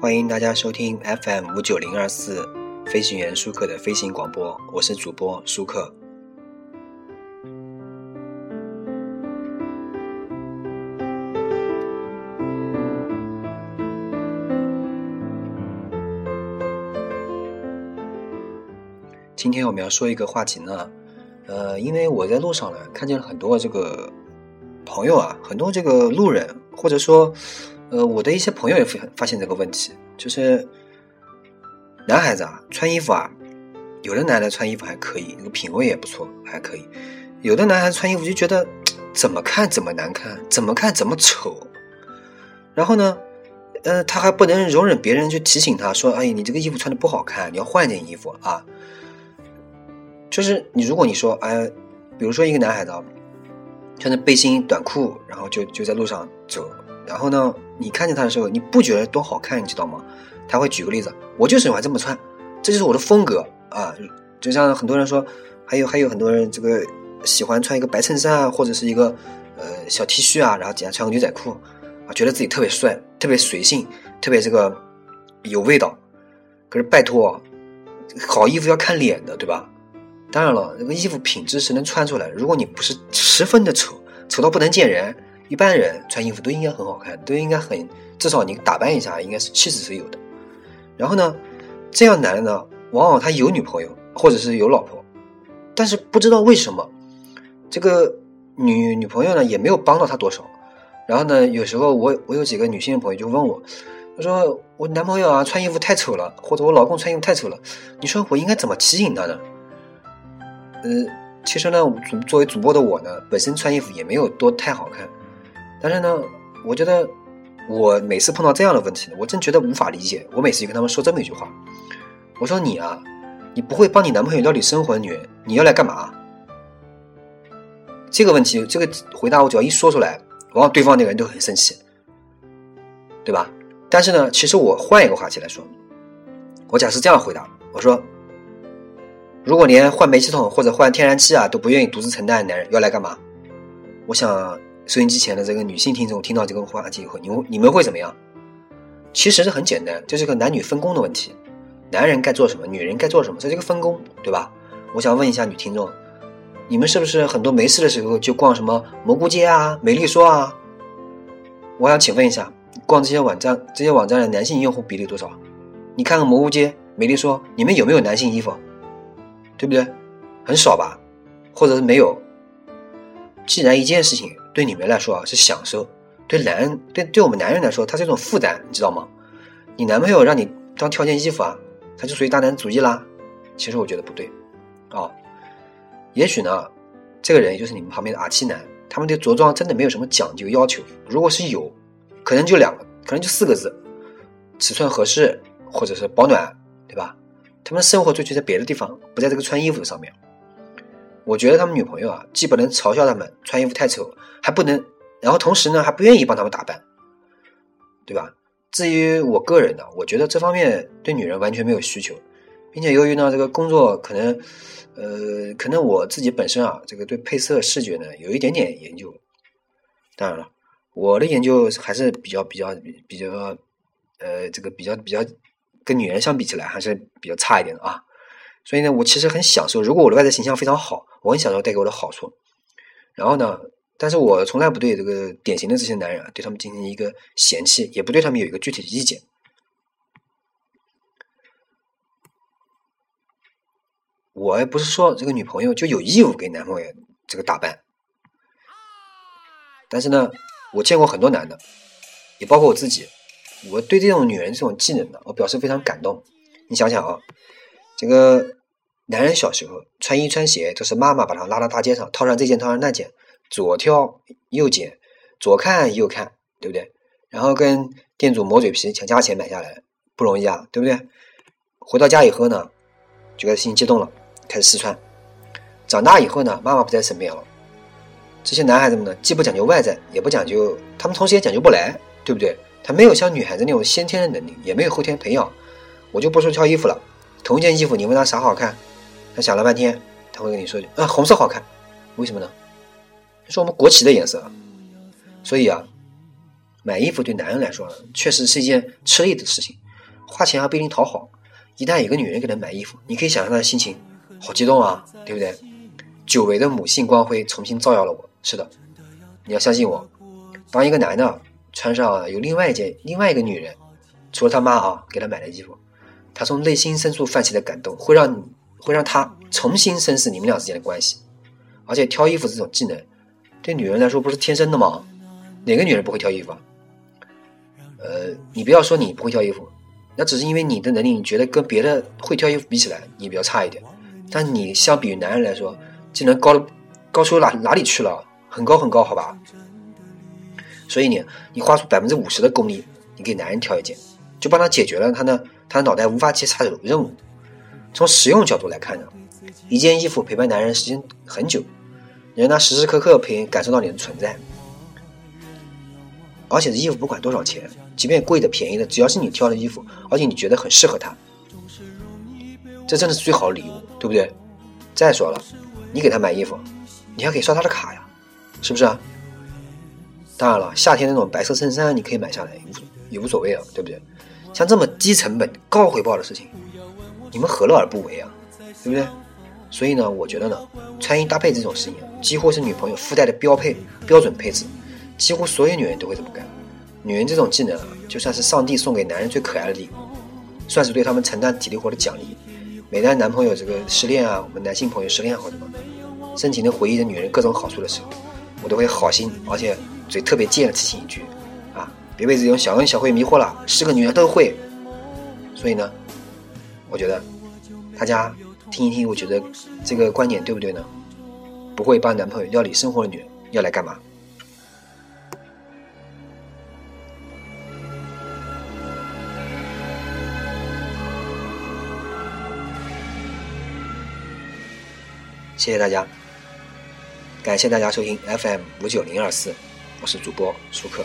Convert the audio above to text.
欢迎大家收听 FM 五九零二四飞行员舒克的飞行广播，我是主播舒克。今天我们要说一个话题呢，呃，因为我在路上呢看见了很多这个朋友啊，很多这个路人，或者说。呃，我的一些朋友也发发现这个问题，就是男孩子啊，穿衣服啊，有的男的穿衣服还可以，那个品味也不错，还可以；有的男孩子穿衣服就觉得怎么看怎么难看，怎么看怎么丑。然后呢，呃，他还不能容忍别人去提醒他说：“哎，你这个衣服穿的不好看，你要换件衣服啊。”就是你，如果你说，哎，比如说一个男孩子啊，穿着背心短裤，然后就就在路上走。然后呢，你看见他的时候，你不觉得多好看，你知道吗？他会举个例子，我就喜欢这么穿，这就是我的风格啊。就像很多人说，还有还有很多人这个喜欢穿一个白衬衫啊，或者是一个呃小 T 恤啊，然后底下穿个牛仔裤啊，觉得自己特别帅，特别随性，特别这个有味道。可是拜托，好衣服要看脸的，对吧？当然了，这个衣服品质是能穿出来，如果你不是十分的丑，丑到不能见人。一般人穿衣服都应该很好看，都应该很至少你打扮一下，应该是气质是有的。然后呢，这样男的呢，往往他有女朋友或者是有老婆，但是不知道为什么，这个女女朋友呢也没有帮到他多少。然后呢，有时候我我有几个女性朋友就问我，他说我男朋友啊穿衣服太丑了，或者我老公穿衣服太丑了，你说我应该怎么提醒他呢？呃，其实呢，主作为主播的我呢，本身穿衣服也没有多太好看。但是呢，我觉得我每次碰到这样的问题，我真觉得无法理解。我每次就跟他们说这么一句话：“我说你啊，你不会帮你男朋友料理生活的女人，你要来干嘛？”这个问题，这个回答我只要一说出来，往往对方那个人都很生气，对吧？但是呢，其实我换一个话题来说，我假设这样回答：我说，如果连换煤气桶或者换天然气啊都不愿意独自承担的男人要来干嘛？我想。收音机前的这个女性听众听到这个话题以后，你们你们会怎么样？其实是很简单，这是个男女分工的问题。男人该做什么，女人该做什么，这是一个分工，对吧？我想问一下女听众，你们是不是很多没事的时候就逛什么蘑菇街啊、美丽说啊？我想请问一下，逛这些网站，这些网站的男性用户比例多少？你看看蘑菇街、美丽说，你们有没有男性衣服？对不对？很少吧？或者是没有？既然一件事情。对你们来说啊是享受，对男对对我们男人来说，它是一种负担，你知道吗？你男朋友让你当挑件衣服啊，他就属于大男子主义啦。其实我觉得不对，啊，也许呢，这个人就是你们旁边的阿七男，他们对着装真的没有什么讲究要求。如果是有，可能就两个，可能就四个字：尺寸合适，或者是保暖，对吧？他们生活追求在别的地方，不在这个穿衣服上面。我觉得他们女朋友啊，既不能嘲笑他们穿衣服太丑，还不能，然后同时呢，还不愿意帮他们打扮，对吧？至于我个人呢，我觉得这方面对女人完全没有需求，并且由于呢，这个工作可能，呃，可能我自己本身啊，这个对配色视觉呢有一点点研究，当然了，我的研究还是比较比较比较，呃，这个比较比较跟女人相比起来还是比较差一点的啊。所以呢，我其实很享受。如果我的外在形象非常好，我很享受带给我的好处。然后呢，但是我从来不对这个典型的这些男人啊，对他们进行一个嫌弃，也不对他们有一个具体的意见。我也不是说这个女朋友就有义务给男朋友这个打扮。但是呢，我见过很多男的，也包括我自己，我对这种女人这种技能呢，我表示非常感动。你想想啊。这个男人小时候穿衣穿鞋都是妈妈把他拉到大街上，套上这件套上那件，左挑右拣，左看右看，对不对？然后跟店主磨嘴皮抢价钱买下来，不容易啊，对不对？回到家以后呢，就开始心激动了，开始试穿。长大以后呢，妈妈不在身边了，这些男孩子们呢，既不讲究外在，也不讲究，他们同时也讲究不来，对不对？他没有像女孩子那种先天的能力，也没有后天培养。我就不说挑衣服了。同一件衣服，你问他啥好看，他想了半天，他会跟你说句：“啊，红色好看。”为什么呢？是我们国旗的颜色。所以啊，买衣服对男人来说确实是一件吃力的事情，花钱还不一定讨好。一旦有个女人给他买衣服，你可以想象他的心情，好激动啊，对不对？久违的母性光辉重新照耀了我。是的，你要相信我。当一个男的穿上有另外一件、另外一个女人，除了他妈啊给他买的衣服，他从内心深处泛起的感动，会让你会让他重新审视你们俩之间的关系。而且挑衣服这种技能，对女人来说不是天生的吗？哪个女人不会挑衣服？呃，你不要说你不会挑衣服。那只是因为你的能力，你觉得跟别的会挑衣服比起来，你比较差一点。但你相比于男人来说，技能高的高出哪哪里去了？很高很高，好吧？所以你你花出百分之五十的功力，你给男人挑一件，就帮他解决了他呢他的脑袋无法接插的任务。从实用角度来看呢，一件衣服陪伴男人时间很久，让他时时刻刻陪感受到你的存在。而且这衣服不管多少钱，即便贵的便宜的，只要是你挑的衣服，而且你觉得很适合他，这真的是最好的礼物，对不对？再说了，你给他买衣服，你还可以刷他的卡呀，是不是啊？当然了，夏天那种白色衬衫你可以买下来，也无所谓啊，对不对？像这么低成本高回报的事情，你们何乐而不为啊？对不对？所以呢，我觉得呢，穿衣搭配这种事情，几乎是女朋友附带的标配标准配置。几乎所有女人都会这么干。女人这种技能啊，就算是上帝送给男人最可爱的礼物，算是对他们承担体力活的奖励。每当男朋友这个失恋啊，我们男性朋友失恋或者什么，深情的回忆着女人各种好处的时候，我都会好心而且嘴特别贱的提醒一句：啊，别被这种小恩小惠迷惑了，是个女人都会。所以呢，我觉得大家听一听，我觉得这个观点对不对呢？不会帮男朋友料理生活的女人要来干嘛？谢谢大家，感谢大家收听 FM 五九零二四，我是主播舒克。